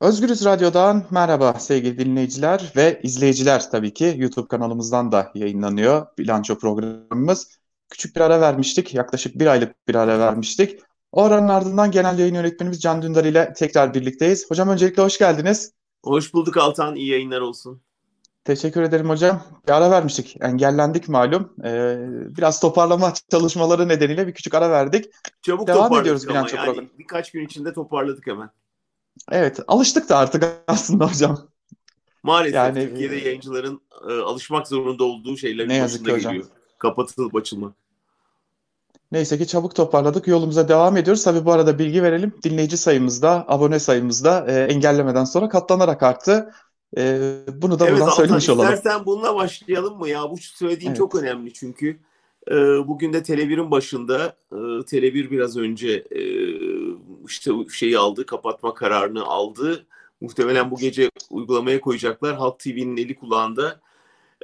Özgürüz Radyo'dan merhaba sevgili dinleyiciler ve izleyiciler tabii ki YouTube kanalımızdan da yayınlanıyor bilanço programımız. Küçük bir ara vermiştik, yaklaşık bir aylık bir ara vermiştik. O aranın ardından genel yayın yönetmenimiz Can Dündar ile tekrar birlikteyiz. Hocam öncelikle hoş geldiniz. Hoş bulduk Altan, iyi yayınlar olsun. Teşekkür ederim hocam. Bir ara vermiştik, engellendik malum. Ee, biraz toparlama çalışmaları nedeniyle bir küçük ara verdik. Çabuk Devam ediyoruz bilanço yani programı. Birkaç gün içinde toparladık hemen. Evet, alıştık da artık aslında hocam. Maalesef yani, Türkiye'de e, yayıncıların e, alışmak zorunda olduğu şeylerin ne yazık ki hocam. geliyor. Kapatılıp açılmak. Neyse ki çabuk toparladık. Yolumuza devam ediyoruz. Tabii bu arada bilgi verelim. Dinleyici sayımızda, abone sayımızda e, engellemeden sonra katlanarak arttı. E, bunu da evet, buradan Altan, söylemiş olalım. İstersen bununla başlayalım mı ya? Bu söylediğin evet. çok önemli çünkü. E, bugün de Tele1'in başında, e, Tele1 biraz önce e, işte şeyi aldı, kapatma kararını aldı. Muhtemelen bu gece uygulamaya koyacaklar. Halk TV'nin eli kulağında.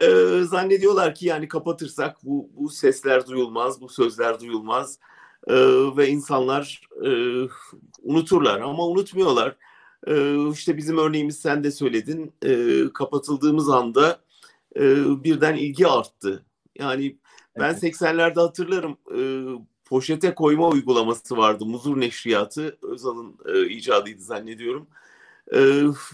E, zannediyorlar ki yani kapatırsak bu, bu sesler duyulmaz, bu sözler duyulmaz e, ve insanlar e, unuturlar ama unutmuyorlar. E, işte bizim örneğimiz sen de söyledin. E, kapatıldığımız anda e, birden ilgi arttı. Yani ben evet. 80'lerde hatırlarım e, poşete koyma uygulaması vardı. Muzur Neşriyatı Özal'ın e, icadıydı zannediyorum. E,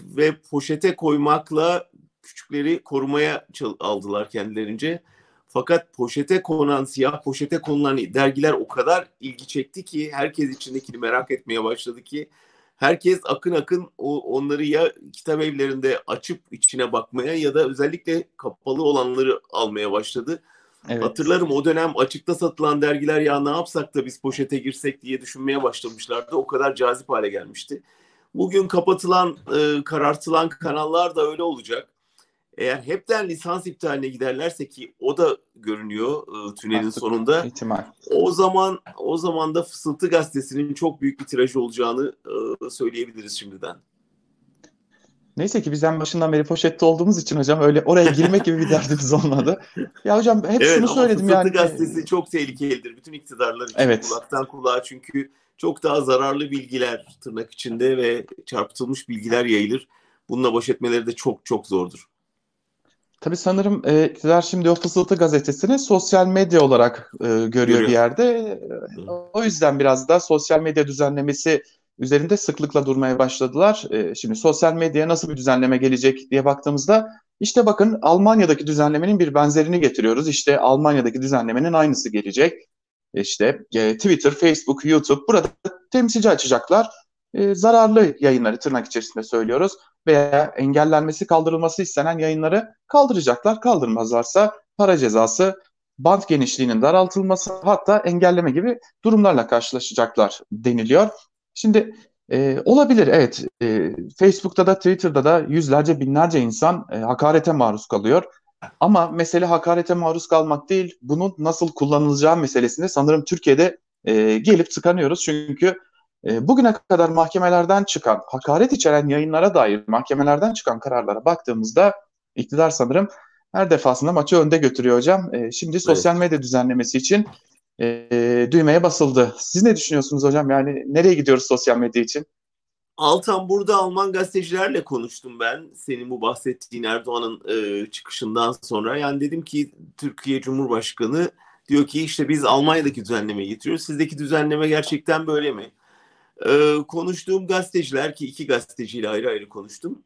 ve poşete koymakla küçükleri korumaya aldılar kendilerince. Fakat poşete konan, siyah poşete konulan dergiler o kadar ilgi çekti ki herkes içindekini merak etmeye başladı ki herkes akın akın o, onları ya kitap evlerinde açıp içine bakmaya ya da özellikle kapalı olanları almaya başladı. Evet. Hatırlarım o dönem açıkta satılan dergiler ya ne yapsak da biz poşete girsek diye düşünmeye başlamışlardı. O kadar cazip hale gelmişti. Bugün kapatılan, e, karartılan kanallar da öyle olacak. Eğer hepten lisans iptaline giderlerse ki o da görünüyor e, tünelin Artık sonunda. Ihtimal. O zaman o zaman da Fısıltı gazetesinin çok büyük bir tirajı olacağını e, söyleyebiliriz şimdiden. Neyse ki biz en başından beri poşette olduğumuz için hocam öyle oraya girmek gibi bir derdimiz olmadı. Ya hocam hep evet, şunu söyledim yani. gazetesi çok tehlikelidir bütün iktidarlar için evet. kulaktan kulağa çünkü çok daha zararlı bilgiler tırnak içinde ve çarpıtılmış bilgiler yayılır. Bununla baş etmeleri de çok çok zordur. Tabii sanırım e, iktidar şimdi o Fısıltı gazetesini sosyal medya olarak e, görüyor, görüyor bir yerde. O yüzden biraz da sosyal medya düzenlemesi üzerinde sıklıkla durmaya başladılar. E, şimdi sosyal medyaya nasıl bir düzenleme gelecek diye baktığımızda işte bakın Almanya'daki düzenlemenin bir benzerini getiriyoruz. İşte Almanya'daki düzenlemenin aynısı gelecek. İşte e, Twitter, Facebook, YouTube burada temsilci açacaklar. E, zararlı yayınları tırnak içerisinde söylüyoruz veya engellenmesi kaldırılması istenen yayınları kaldıracaklar. Kaldırmazlarsa para cezası, bant genişliğinin daraltılması hatta engelleme gibi durumlarla karşılaşacaklar deniliyor. Şimdi e, olabilir evet e, Facebook'ta da Twitter'da da yüzlerce binlerce insan e, hakarete maruz kalıyor. Ama mesele hakarete maruz kalmak değil bunun nasıl kullanılacağı meselesinde sanırım Türkiye'de e, gelip tıkanıyoruz. Çünkü e, bugüne kadar mahkemelerden çıkan hakaret içeren yayınlara dair mahkemelerden çıkan kararlara baktığımızda iktidar sanırım her defasında maçı önde götürüyor hocam. E, şimdi sosyal medya düzenlemesi için e, düğmeye basıldı. Siz ne düşünüyorsunuz hocam? Yani nereye gidiyoruz sosyal medya için? Altan burada Alman gazetecilerle konuştum ben. Senin bu bahsettiğin Erdoğan'ın e, çıkışından sonra. Yani dedim ki Türkiye Cumhurbaşkanı diyor ki işte biz Almanya'daki düzenlemeyi getiriyoruz. Sizdeki düzenleme gerçekten böyle mi? E, konuştuğum gazeteciler ki iki gazeteciyle ayrı ayrı konuştum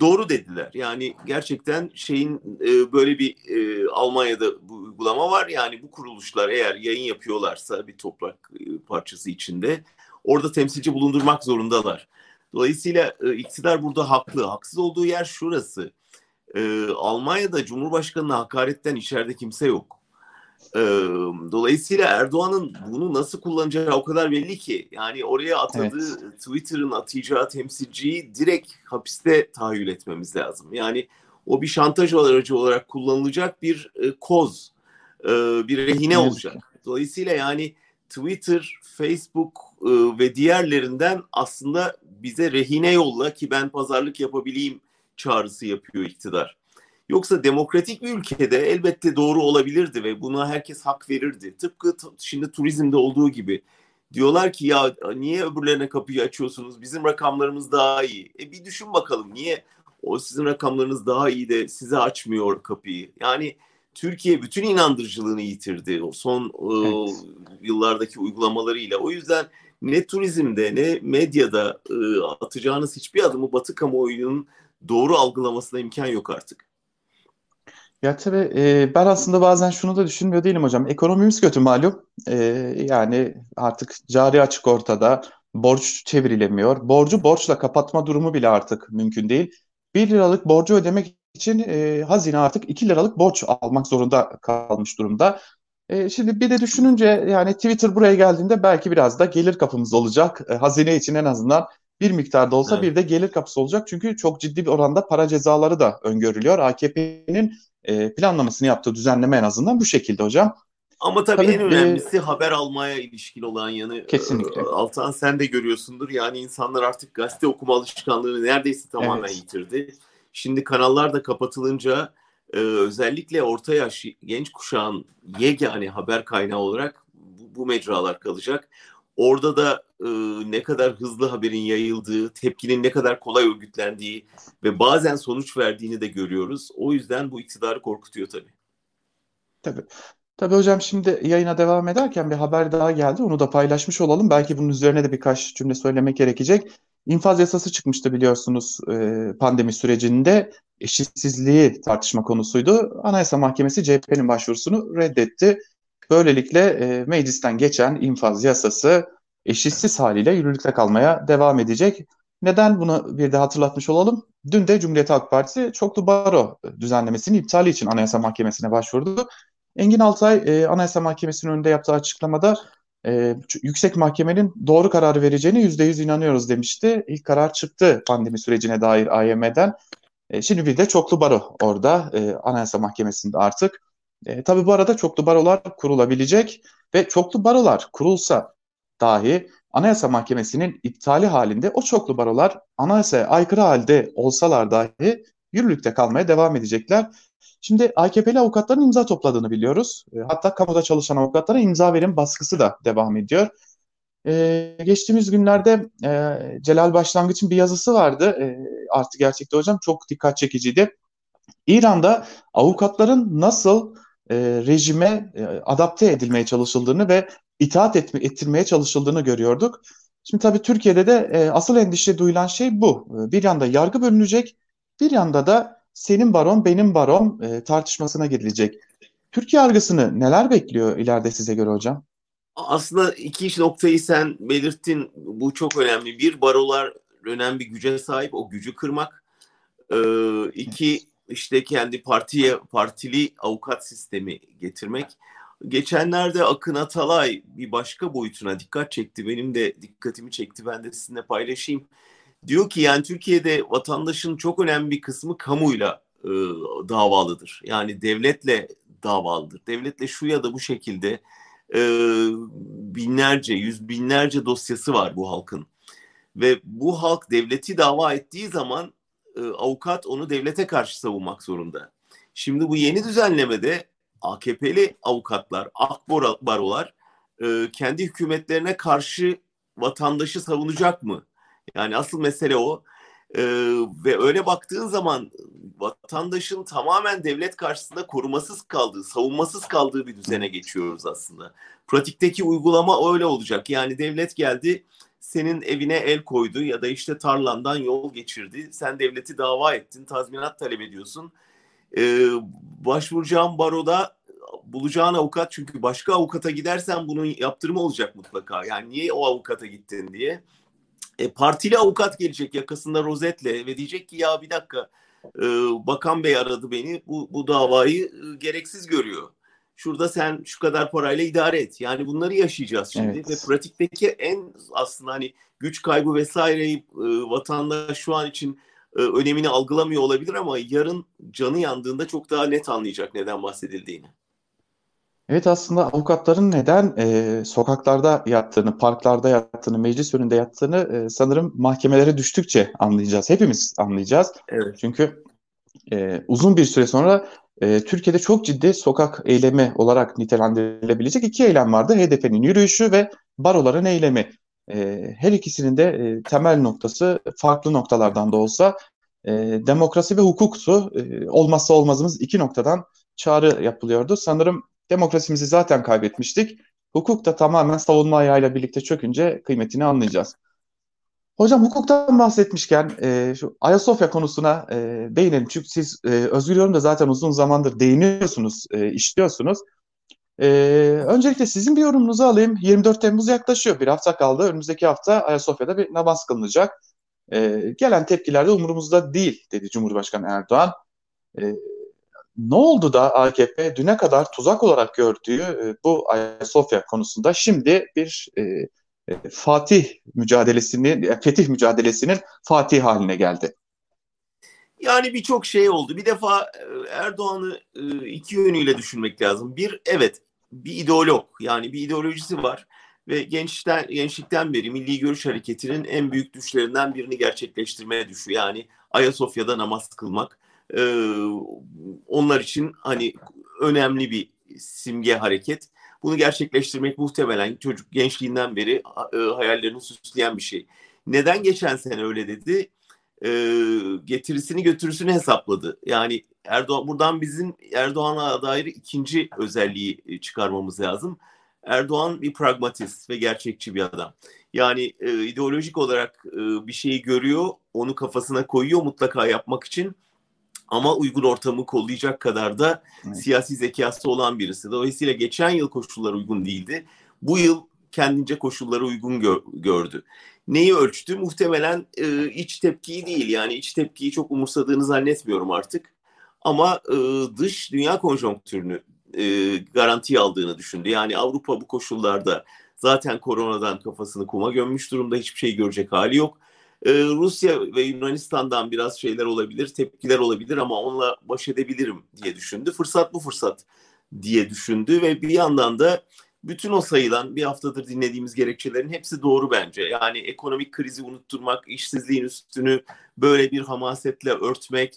doğru dediler. Yani gerçekten şeyin e, böyle bir e, Almanya'da bu uygulama var. Yani bu kuruluşlar eğer yayın yapıyorlarsa bir toprak e, parçası içinde orada temsilci bulundurmak zorundalar. Dolayısıyla e, iktidar burada haklı. Haksız olduğu yer şurası. E, Almanya'da Cumhurbaşkanı'na hakaretten içeride kimse yok. Dolayısıyla Erdoğan'ın bunu nasıl kullanacağı o kadar belli ki. Yani oraya atadığı evet. Twitter'ın atacağı temsilciyi direkt hapiste tahayyül etmemiz lazım. Yani o bir şantaj aracı olarak kullanılacak bir e, koz, e, bir rehine olacak. Dolayısıyla yani Twitter, Facebook e, ve diğerlerinden aslında bize rehine yolla ki ben pazarlık yapabileyim çağrısı yapıyor iktidar. Yoksa demokratik bir ülkede elbette doğru olabilirdi ve buna herkes hak verirdi. Tıpkı şimdi turizmde olduğu gibi Diyorlar ki ya niye öbürlerine kapıyı açıyorsunuz? Bizim rakamlarımız daha iyi. E bir düşün bakalım niye o sizin rakamlarınız daha iyi de size açmıyor kapıyı. Yani Türkiye bütün inandırıcılığını yitirdi o son evet. e, yıllardaki uygulamalarıyla. O yüzden ne turizmde ne medyada e, atacağınız hiçbir adımı Batı kamuoyunun doğru algılamasına imkan yok artık. Ya tabii e, ben aslında bazen şunu da düşünmüyor değilim hocam. Ekonomimiz kötü malum. E, yani artık cari açık ortada. Borç çevrilemiyor. Borcu borçla kapatma durumu bile artık mümkün değil. 1 liralık borcu ödemek için e, hazine artık 2 liralık borç almak zorunda kalmış durumda. E, şimdi bir de düşününce yani Twitter buraya geldiğinde belki biraz da gelir kapımız olacak. E, hazine için en azından bir miktarda olsa evet. bir de gelir kapısı olacak. Çünkü çok ciddi bir oranda para cezaları da öngörülüyor. AKP'nin e, planlamasını yaptığı düzenleme en azından bu şekilde hocam. Ama tabii, tabii en önemlisi e, haber almaya ilişkili olan yanı. Kesinlikle. Altan sen de görüyorsundur. Yani insanlar artık gazete okuma alışkanlığını neredeyse tamamen evet. yitirdi. Şimdi kanallar da kapatılınca e, özellikle orta yaş genç kuşağın yegane haber kaynağı olarak bu, bu mecralar kalacak. Orada da e, ne kadar hızlı haberin yayıldığı, tepkinin ne kadar kolay örgütlendiği ve bazen sonuç verdiğini de görüyoruz. O yüzden bu iktidarı korkutuyor tabii. Tabii. Tabii hocam şimdi yayına devam ederken bir haber daha geldi. Onu da paylaşmış olalım. Belki bunun üzerine de birkaç cümle söylemek gerekecek. İnfaz yasası çıkmıştı biliyorsunuz e, pandemi sürecinde. Eşitsizliği tartışma konusuydu. Anayasa Mahkemesi CHP'nin başvurusunu reddetti. Böylelikle e, meclisten geçen infaz yasası eşitsiz haliyle yürürlükte kalmaya devam edecek. Neden bunu bir de hatırlatmış olalım? Dün de Cumhuriyet Halk Partisi çoklu baro düzenlemesinin iptali için Anayasa Mahkemesi'ne başvurdu. Engin Altay e, Anayasa Mahkemesi'nin önünde yaptığı açıklamada e, yüksek mahkemenin doğru kararı vereceğine yüzde yüz inanıyoruz demişti. İlk karar çıktı pandemi sürecine dair AYM'den. E, şimdi bir de çoklu baro orada e, Anayasa Mahkemesi'nde artık. E, tabii bu arada çoklu barolar kurulabilecek ve çoklu barolar kurulsa dahi Anayasa Mahkemesi'nin iptali halinde o çoklu barolar anayasaya aykırı halde olsalar dahi yürürlükte kalmaya devam edecekler. Şimdi AKP'li avukatların imza topladığını biliyoruz. E, hatta kamuda çalışan avukatlara imza verim baskısı da devam ediyor. Ee, geçtiğimiz günlerde e, Celal Başlangıç'ın bir yazısı vardı. E, artı gerçekte hocam çok dikkat çekiciydi. İran'da avukatların nasıl e, rejime e, adapte edilmeye çalışıldığını ve itaat etme, ettirmeye çalışıldığını görüyorduk. Şimdi tabii Türkiye'de de e, asıl endişe duyulan şey bu. E, bir yanda yargı bölünecek, bir yanda da senin baron benim baron e, tartışmasına gidilecek. Türkiye yargısını neler bekliyor ileride size göre hocam? Aslında iki iş noktayı sen belirttin. Bu çok önemli. Bir barolar önemli bir güce sahip. O gücü kırmak. Ee, iki işte kendi partiye partili avukat sistemi getirmek. Geçenlerde Akın Atalay bir başka boyutuna dikkat çekti. Benim de dikkatimi çekti. Ben de sizinle paylaşayım. Diyor ki yani Türkiye'de vatandaşın çok önemli bir kısmı kamuyla e, davalıdır. Yani devletle davalıdır. Devletle şu ya da bu şekilde e, binlerce, yüz binlerce dosyası var bu halkın. Ve bu halk devleti dava ettiği zaman e, avukat onu devlete karşı savunmak zorunda. Şimdi bu yeni düzenlemede AKP'li avukatlar, akbarolar e, kendi hükümetlerine karşı vatandaşı savunacak mı? Yani asıl mesele o. Ee, ve öyle baktığın zaman vatandaşın tamamen devlet karşısında korumasız kaldığı, savunmasız kaldığı bir düzene geçiyoruz aslında. Pratikteki uygulama öyle olacak. Yani devlet geldi, senin evine el koydu ya da işte tarlandan yol geçirdi. Sen devleti dava ettin, tazminat talep ediyorsun. Ee, başvuracağın baroda bulacağın avukat çünkü başka avukata gidersen bunun yaptırımı olacak mutlaka. Yani niye o avukata gittin diye. E, partili avukat gelecek yakasında rozetle ve diyecek ki ya bir dakika e, bakan bey aradı beni bu, bu davayı e, gereksiz görüyor. Şurada sen şu kadar parayla idare et. Yani bunları yaşayacağız şimdi evet. ve pratikteki en aslında hani güç kaybı vesaireyi e, vatandaş şu an için e, önemini algılamıyor olabilir ama yarın canı yandığında çok daha net anlayacak neden bahsedildiğini. Evet aslında avukatların neden e, sokaklarda yattığını, parklarda yattığını, meclis önünde yattığını e, sanırım mahkemelere düştükçe anlayacağız. Hepimiz anlayacağız. Evet. Çünkü e, uzun bir süre sonra e, Türkiye'de çok ciddi sokak eylemi olarak nitelendirilebilecek iki eylem vardı. HDP'nin yürüyüşü ve baroların eylemi. E, her ikisinin de e, temel noktası farklı noktalardan da olsa e, demokrasi ve hukuktu. E, olmazsa olmazımız iki noktadan çağrı yapılıyordu. Sanırım demokrasimizi zaten kaybetmiştik. Hukuk da tamamen savunma ayağıyla birlikte çökünce kıymetini anlayacağız. Hocam hukuktan bahsetmişken e, şu Ayasofya konusuna e, değinelim. Çünkü siz e, Özgür Yorum'da zaten uzun zamandır değiniyorsunuz, e, işliyorsunuz. E, öncelikle sizin bir yorumunuzu alayım. 24 Temmuz yaklaşıyor. Bir hafta kaldı. Önümüzdeki hafta Ayasofya'da bir namaz kılınacak. E, gelen tepkiler de umurumuzda değil dedi Cumhurbaşkanı Erdoğan. E, ne oldu da AKP düne kadar tuzak olarak gördüğü e, bu Ayasofya konusunda şimdi bir e, Fatih mücadelesini, e, fetih mücadelesinin Fatih haline geldi. Yani birçok şey oldu. Bir defa e, Erdoğan'ı iki yönüyle düşünmek lazım. Bir, evet bir ideolog yani bir ideolojisi var ve gençten gençlikten beri Milli Görüş Hareketi'nin en büyük düşlerinden birini gerçekleştirmeye düşüyor. Yani Ayasofya'da namaz kılmak onlar için hani önemli bir simge hareket. Bunu gerçekleştirmek muhtemelen çocuk gençliğinden beri e, hayallerini süsleyen bir şey. Neden geçen sene öyle dedi? E, getirisini götürüsünü hesapladı. Yani Erdoğan buradan bizim Erdoğan'a dair ikinci özelliği e, çıkarmamız lazım. Erdoğan bir pragmatist ve gerçekçi bir adam. Yani e, ideolojik olarak e, bir şeyi görüyor, onu kafasına koyuyor mutlaka yapmak için ama uygun ortamı kollayacak kadar da evet. siyasi zekası olan birisi. Dolayısıyla geçen yıl koşullar uygun değildi. Bu yıl kendince koşullara uygun gör, gördü. Neyi ölçtü? Muhtemelen e, iç tepkiyi değil. Yani iç tepkiyi çok umursadığını zannetmiyorum artık. Ama e, dış dünya konjonktürünü e, garantiye aldığını düşündü. Yani Avrupa bu koşullarda zaten koronadan kafasını kuma gömmüş durumda. Hiçbir şey görecek hali yok. Ee, Rusya ve Yunanistan'dan biraz şeyler olabilir, tepkiler olabilir ama onunla baş edebilirim diye düşündü. Fırsat bu fırsat diye düşündü ve bir yandan da bütün o sayılan bir haftadır dinlediğimiz gerekçelerin hepsi doğru bence. Yani ekonomik krizi unutturmak, işsizliğin üstünü böyle bir hamasetle örtmek,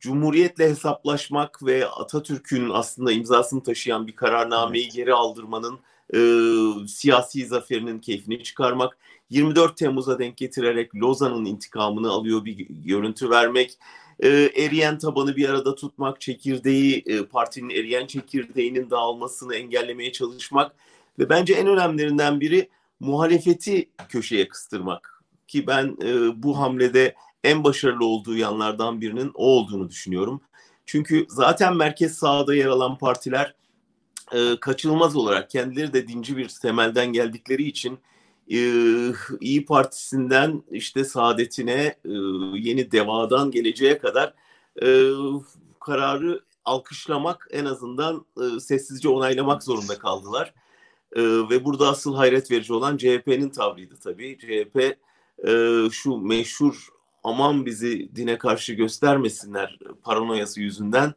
Cumhuriyetle hesaplaşmak ve Atatürk'ün aslında imzasını taşıyan bir kararnameyi geri aldırmanın e, siyasi zaferinin keyfini çıkarmak, 24 Temmuz'a denk getirerek Lozan'ın intikamını alıyor bir görüntü vermek, e, eriyen tabanı bir arada tutmak, çekirdeği, e, partinin eriyen çekirdeğinin dağılmasını engellemeye çalışmak ve bence en önemlilerinden biri muhalefeti köşeye kıstırmak. Ki ben e, bu hamlede en başarılı olduğu yanlardan birinin o olduğunu düşünüyorum. Çünkü zaten merkez sağda yer alan partiler e, kaçınılmaz olarak kendileri de dinci bir temelden geldikleri için e, İyi Partisi'nden işte Saadet'ine e, yeni Deva'dan geleceğe kadar e, kararı alkışlamak en azından e, sessizce onaylamak zorunda kaldılar. E, ve burada asıl hayret verici olan CHP'nin tavrıydı tabii. CHP e, şu meşhur aman bizi dine karşı göstermesinler paranoyası yüzünden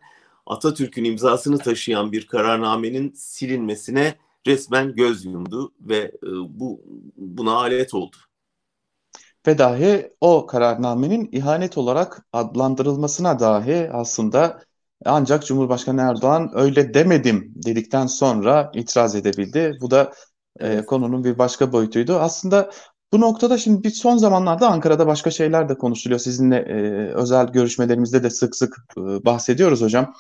Atatürk'ün imzasını taşıyan bir kararnamenin silinmesine resmen göz yumdu ve e, bu buna alet oldu. Ve dahi o kararnamenin ihanet olarak adlandırılmasına dahi aslında ancak Cumhurbaşkanı Erdoğan öyle demedim dedikten sonra itiraz edebildi. Bu da e, konunun bir başka boyutuydu. Aslında bu noktada şimdi bir son zamanlarda Ankara'da başka şeyler de konuşuluyor. Sizinle e, özel görüşmelerimizde de sık sık e, bahsediyoruz hocam.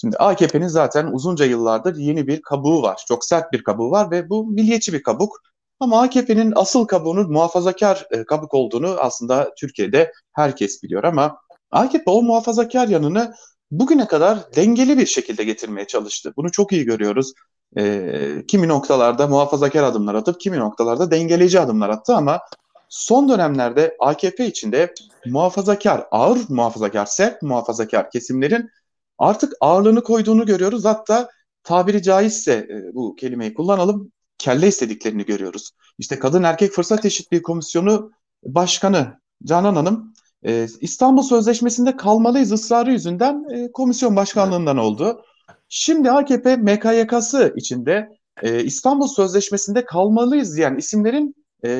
Şimdi AKP'nin zaten uzunca yıllardır yeni bir kabuğu var. Çok sert bir kabuğu var ve bu milliyetçi bir kabuk. Ama AKP'nin asıl kabuğunun muhafazakar e, kabuk olduğunu aslında Türkiye'de herkes biliyor ama AKP o muhafazakar yanını bugüne kadar dengeli bir şekilde getirmeye çalıştı. Bunu çok iyi görüyoruz. E, kimi noktalarda muhafazakar adımlar atıp kimi noktalarda dengeleyici adımlar attı ama son dönemlerde AKP içinde muhafazakar, ağır muhafazakar, sert muhafazakar kesimlerin artık ağırlığını koyduğunu görüyoruz. Hatta tabiri caizse e, bu kelimeyi kullanalım kelle istediklerini görüyoruz. İşte Kadın Erkek Fırsat Eşitliği Komisyonu Başkanı Canan Hanım e, İstanbul Sözleşmesi'nde kalmalıyız ısrarı yüzünden e, komisyon başkanlığından oldu. Şimdi AKP MKYK'sı içinde e, İstanbul Sözleşmesi'nde kalmalıyız diyen isimlerin e,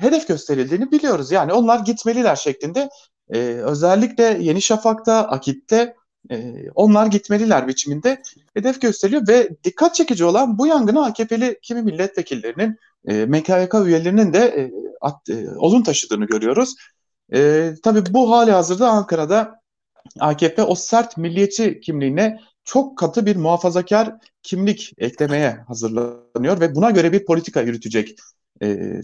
hedef gösterildiğini biliyoruz. Yani onlar gitmeliler şeklinde e, özellikle Yeni Şafak'ta, Akit'te e, onlar gitmeliler biçiminde hedef gösteriyor ve dikkat çekici olan bu yangını AKP'li kimi milletvekillerinin e, MKYK üyelerinin de e, at, e, olun taşıdığını görüyoruz. E, tabii bu hali hazırda Ankara'da AKP o sert milliyetçi kimliğine çok katı bir muhafazakar kimlik eklemeye hazırlanıyor ve buna göre bir politika yürütecek e,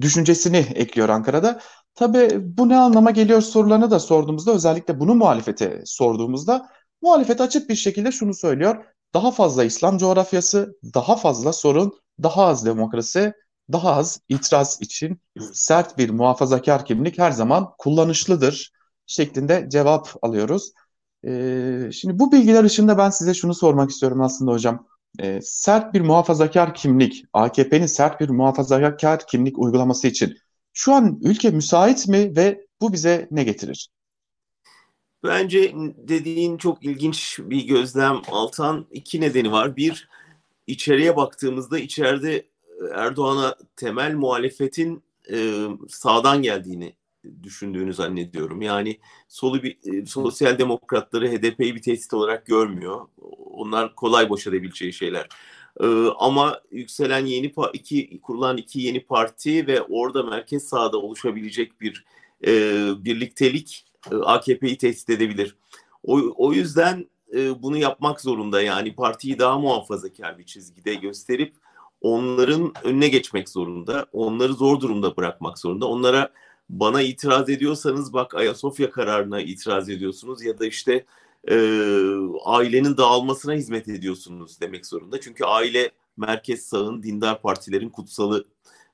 düşüncesini ekliyor Ankara'da. Tabii bu ne anlama geliyor sorularını da sorduğumuzda özellikle bunu muhalefete sorduğumuzda muhalefet açık bir şekilde şunu söylüyor. Daha fazla İslam coğrafyası, daha fazla sorun, daha az demokrasi, daha az itiraz için sert bir muhafazakar kimlik her zaman kullanışlıdır şeklinde cevap alıyoruz. Ee, şimdi bu bilgiler ışığında ben size şunu sormak istiyorum aslında hocam. Ee, sert bir muhafazakar kimlik, AKP'nin sert bir muhafazakar kimlik uygulaması için şu an ülke müsait mi ve bu bize ne getirir? Bence dediğin çok ilginç bir gözlem Altan. iki nedeni var. Bir, içeriye baktığımızda içeride Erdoğan'a temel muhalefetin e, sağdan geldiğini düşündüğünü zannediyorum. Yani solu bir e, sosyal demokratları HDP'yi bir tehdit olarak görmüyor. Onlar kolay boş edebileceği şeyler. E, ama yükselen yeni iki kurulan iki yeni parti ve orada merkez sağda oluşabilecek bir e, birliktelik e, AKP'yi tehdit edebilir. O, o yüzden e, bunu yapmak zorunda yani partiyi daha muhafazakar bir çizgide gösterip onların önüne geçmek zorunda. Onları zor durumda bırakmak zorunda. Onlara bana itiraz ediyorsanız bak Ayasofya kararına itiraz ediyorsunuz ya da işte e, ailenin dağılmasına hizmet ediyorsunuz demek zorunda. Çünkü aile merkez sağın dindar partilerin kutsalı.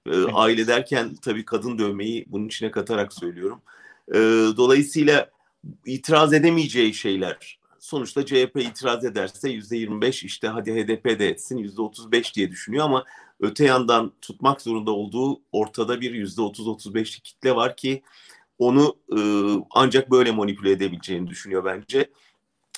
E, aile derken tabii kadın dövmeyi bunun içine katarak söylüyorum. E, dolayısıyla itiraz edemeyeceği şeyler. Sonuçta CHP itiraz ederse yüzde 25 işte hadi HDP de etsin yüzde 35 diye düşünüyor ama öte yandan tutmak zorunda olduğu ortada bir yüzde 30-35'lik kitle var ki onu e, ancak böyle manipüle edebileceğini düşünüyor bence.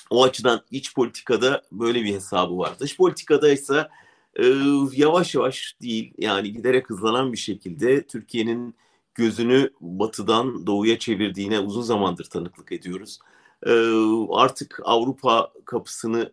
O açıdan iç politikada böyle bir hesabı var. Dış politikada ise e, yavaş yavaş değil yani giderek hızlanan bir şekilde Türkiye'nin gözünü batıdan doğuya çevirdiğine uzun zamandır tanıklık ediyoruz. E, artık Avrupa kapısını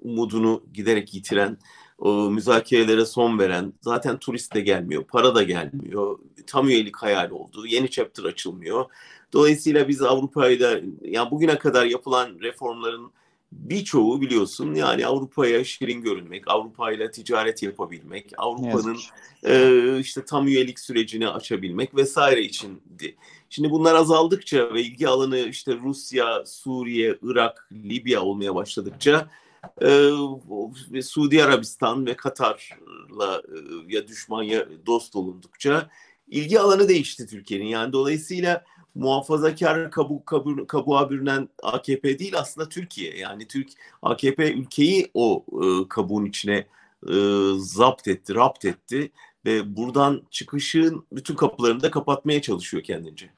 umudunu giderek yitiren o müzakerelere son veren, zaten turist de gelmiyor, para da gelmiyor, tam üyelik hayal oldu, yeni chapter açılmıyor. Dolayısıyla biz Avrupa'yla, yani bugüne kadar yapılan reformların birçoğu biliyorsun yani Avrupa'ya şirin görünmek, Avrupa ile ticaret yapabilmek, Avrupa'nın e, işte tam üyelik sürecini açabilmek vesaire içindi. Şimdi bunlar azaldıkça ve ilgi alanı işte Rusya, Suriye, Irak, Libya olmaya başladıkça e, Suudi Arabistan ve Katar'la e, ya düşman ya dost olundukça ilgi alanı değişti Türkiye'nin. Yani dolayısıyla muhafazakar kabu, kabu, kabuğa bürünen AKP değil aslında Türkiye. Yani Türk AKP ülkeyi o e, kabuğun içine e, zapt etti, rapt etti ve buradan çıkışın bütün kapılarını da kapatmaya çalışıyor kendince.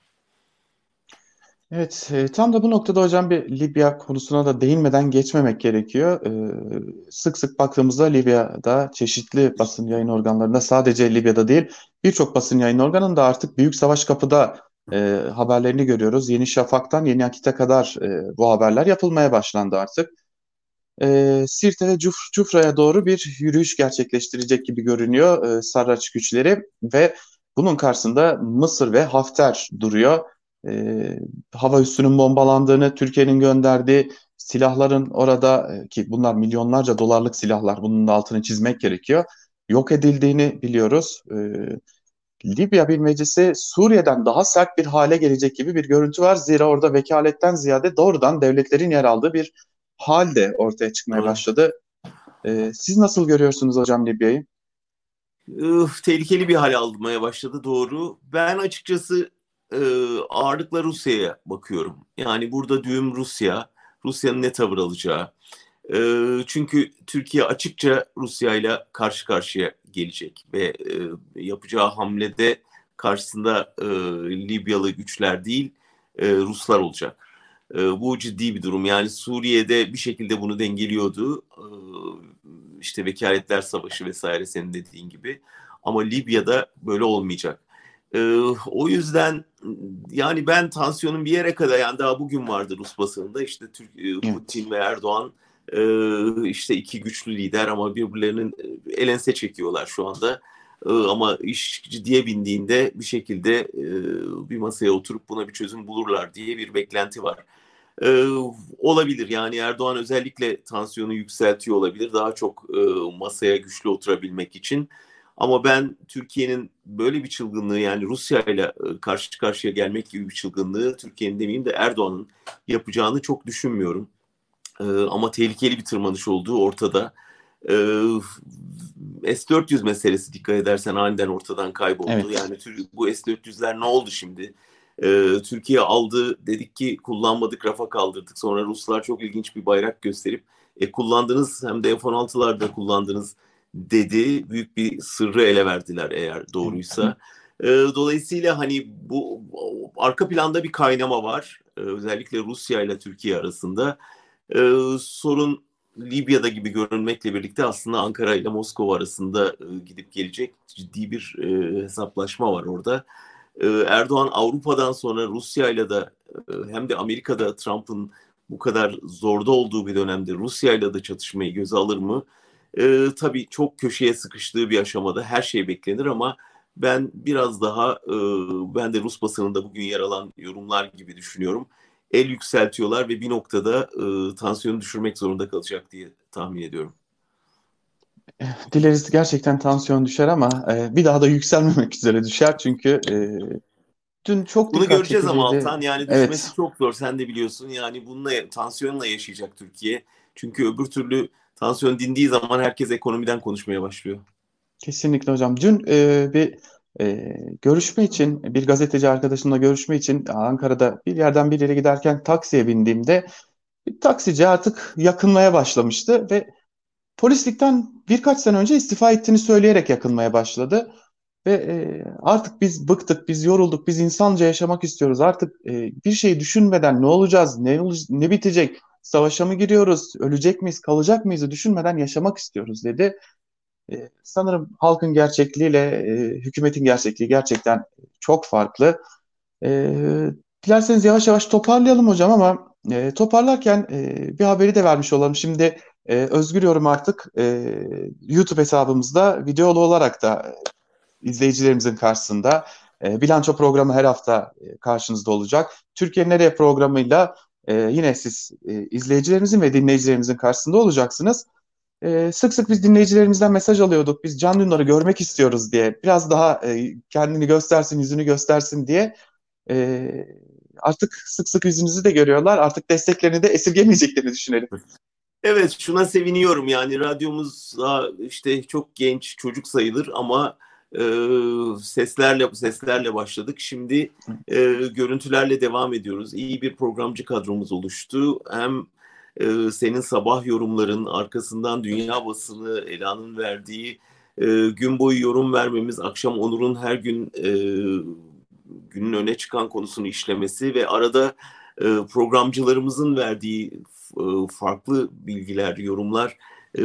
Evet, e, tam da bu noktada hocam bir Libya konusuna da değinmeden geçmemek gerekiyor. E, sık sık baktığımızda Libya'da çeşitli basın yayın organlarında sadece Libya'da değil birçok basın yayın organında artık Büyük Savaş Kapı'da e, haberlerini görüyoruz. Yeni Şafak'tan Yeni Akit'e kadar e, bu haberler yapılmaya başlandı artık. E, Sirte ve Cuf Cufra'ya doğru bir yürüyüş gerçekleştirecek gibi görünüyor e, Sarraç güçleri ve bunun karşısında Mısır ve Hafter duruyor e, hava üssünün bombalandığını, Türkiye'nin gönderdiği silahların orada e, ki bunlar milyonlarca dolarlık silahlar bunun altını çizmek gerekiyor. Yok edildiğini biliyoruz. E, Libya bir meclisi Suriye'den daha sert bir hale gelecek gibi bir görüntü var. Zira orada vekaletten ziyade doğrudan devletlerin yer aldığı bir hal de ortaya çıkmaya başladı. Ee, siz nasıl görüyorsunuz hocam Libya'yı? tehlikeli bir hal almaya başladı doğru. Ben açıkçası e, ağırlıkla Rusya'ya bakıyorum. Yani burada düğüm Rusya, Rusya'nın ne tavır alacağı. E, çünkü Türkiye açıkça Rusya ile karşı karşıya gelecek ve e, yapacağı hamlede karşısında e, Libyalı güçler değil e, Ruslar olacak. E, bu ciddi bir durum. Yani Suriye'de bir şekilde bunu dengeliyordu. E, işte vekaletler savaşı vesaire senin dediğin gibi. Ama Libya'da böyle olmayacak. Ee, o yüzden yani ben tansiyonun bir yere kadar yani daha bugün vardı Rus basınında işte Türk, e, Putin evet. ve Erdoğan e, işte iki güçlü lider ama birbirlerinin e, elense çekiyorlar şu anda. E, ama iş ciddiye bindiğinde bir şekilde e, bir masaya oturup buna bir çözüm bulurlar diye bir beklenti var. E, olabilir yani Erdoğan özellikle tansiyonu yükseltiyor olabilir daha çok e, masaya güçlü oturabilmek için. Ama ben Türkiye'nin böyle bir çılgınlığı yani Rusya ile karşı karşıya gelmek gibi bir çılgınlığı Türkiye'nin demeyeyim de Erdoğan'ın yapacağını çok düşünmüyorum. E, ama tehlikeli bir tırmanış olduğu ortada. E, S-400 meselesi dikkat edersen aniden ortadan kayboldu. Evet. Yani bu S-400'ler ne oldu şimdi? Ee, Türkiye aldı dedik ki kullanmadık rafa kaldırdık. Sonra Ruslar çok ilginç bir bayrak gösterip e, kullandınız hem de F-16'larda kullandınız dedi. Büyük bir sırrı ele verdiler eğer doğruysa. Ee, dolayısıyla hani bu arka planda bir kaynama var. Ee, özellikle Rusya ile Türkiye arasında. Ee, sorun Libya'da gibi görünmekle birlikte aslında Ankara ile Moskova arasında e, gidip gelecek ciddi bir e, hesaplaşma var orada. E, Erdoğan Avrupa'dan sonra Rusya ile de hem de Amerika'da Trump'ın bu kadar zorda olduğu bir dönemde Rusya ile de çatışmayı göze alır mı? E, tabii çok köşeye sıkıştığı bir aşamada her şey beklenir ama ben biraz daha e, ben de Rus basınında bugün yer alan yorumlar gibi düşünüyorum el yükseltiyorlar ve bir noktada e, tansiyonu düşürmek zorunda kalacak diye tahmin ediyorum. Dileriz gerçekten tansiyon düşer ama e, bir daha da yükselmemek üzere düşer çünkü e, dün çok Bunu göreceğiz ama Altan yani düşmesi evet. çok zor sen de biliyorsun yani bununla tansiyonla yaşayacak Türkiye. Çünkü öbür türlü tansiyon dindiği zaman herkes ekonomiden konuşmaya başlıyor. Kesinlikle hocam. Dün e, bir e, görüşme için bir gazeteci arkadaşımla görüşme için Ankara'da bir yerden bir yere giderken taksiye bindiğimde bir taksici artık yakınmaya başlamıştı ve polislikten birkaç sene önce istifa ettiğini söyleyerek yakınmaya başladı. Ve e, artık biz bıktık, biz yorulduk, biz insanca yaşamak istiyoruz. Artık e, bir şey düşünmeden ne olacağız, ne, ne bitecek, savaşa mı giriyoruz, ölecek miyiz, kalacak mıyız düşünmeden yaşamak istiyoruz dedi. E, sanırım halkın gerçekliğiyle e, hükümetin gerçekliği gerçekten çok farklı. E, dilerseniz yavaş yavaş toparlayalım hocam ama e, toparlarken e, bir haberi de vermiş olalım. Şimdi e, Özgür Yorum artık e, YouTube hesabımızda videolu olarak da e, izleyicilerimizin karşısında e, bilanço programı her hafta e, karşınızda olacak. Türkiye Nereye programıyla e, yine siz e, izleyicilerimizin ve dinleyicilerimizin karşısında olacaksınız e, sık sık biz dinleyicilerimizden mesaj alıyorduk. Biz Can Dündar'ı görmek istiyoruz diye. Biraz daha e, kendini göstersin, yüzünü göstersin diye. E, artık sık sık yüzünüzü de görüyorlar. Artık desteklerini de esirgemeyeceklerini düşünelim. Evet şuna seviniyorum yani radyomuz işte çok genç çocuk sayılır ama e, seslerle seslerle başladık. Şimdi e, görüntülerle devam ediyoruz. İyi bir programcı kadromuz oluştu. Hem e, senin sabah yorumların arkasından dünya basını Ela'nın verdiği e, gün boyu yorum vermemiz, akşam Onur'un her gün e, günün öne çıkan konusunu işlemesi ve arada e, programcılarımızın verdiği e, farklı bilgiler, yorumlar e,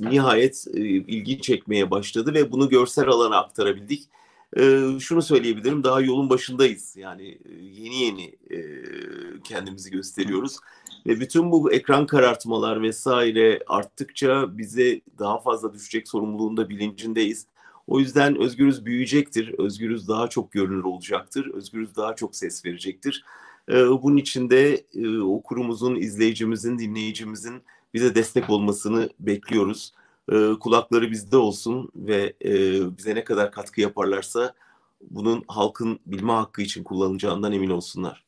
nihayet e, ilgi çekmeye başladı ve bunu görsel alana aktarabildik. E, şunu söyleyebilirim, daha yolun başındayız. Yani e, yeni yeni e, kendimizi gösteriyoruz. Ve bütün bu ekran karartmalar vesaire arttıkça bize daha fazla düşecek sorumluluğunda bilincindeyiz. O yüzden Özgürüz büyüyecektir. Özgürüz daha çok görünür olacaktır. Özgürüz daha çok ses verecektir. Ee, bunun için de e, okurumuzun, izleyicimizin, dinleyicimizin bize destek olmasını bekliyoruz. Ee, kulakları bizde olsun ve e, bize ne kadar katkı yaparlarsa bunun halkın bilme hakkı için kullanılacağından emin olsunlar.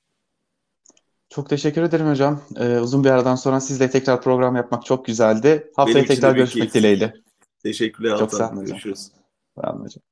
Çok teşekkür ederim hocam. Ee, uzun bir aradan sonra sizle tekrar program yapmak çok güzeldi. Haftaya tekrar görüşmek dileğiyle. Teşekkürler. Çok sağ olun hocam. Görüşürüz. Sağ olun hocam.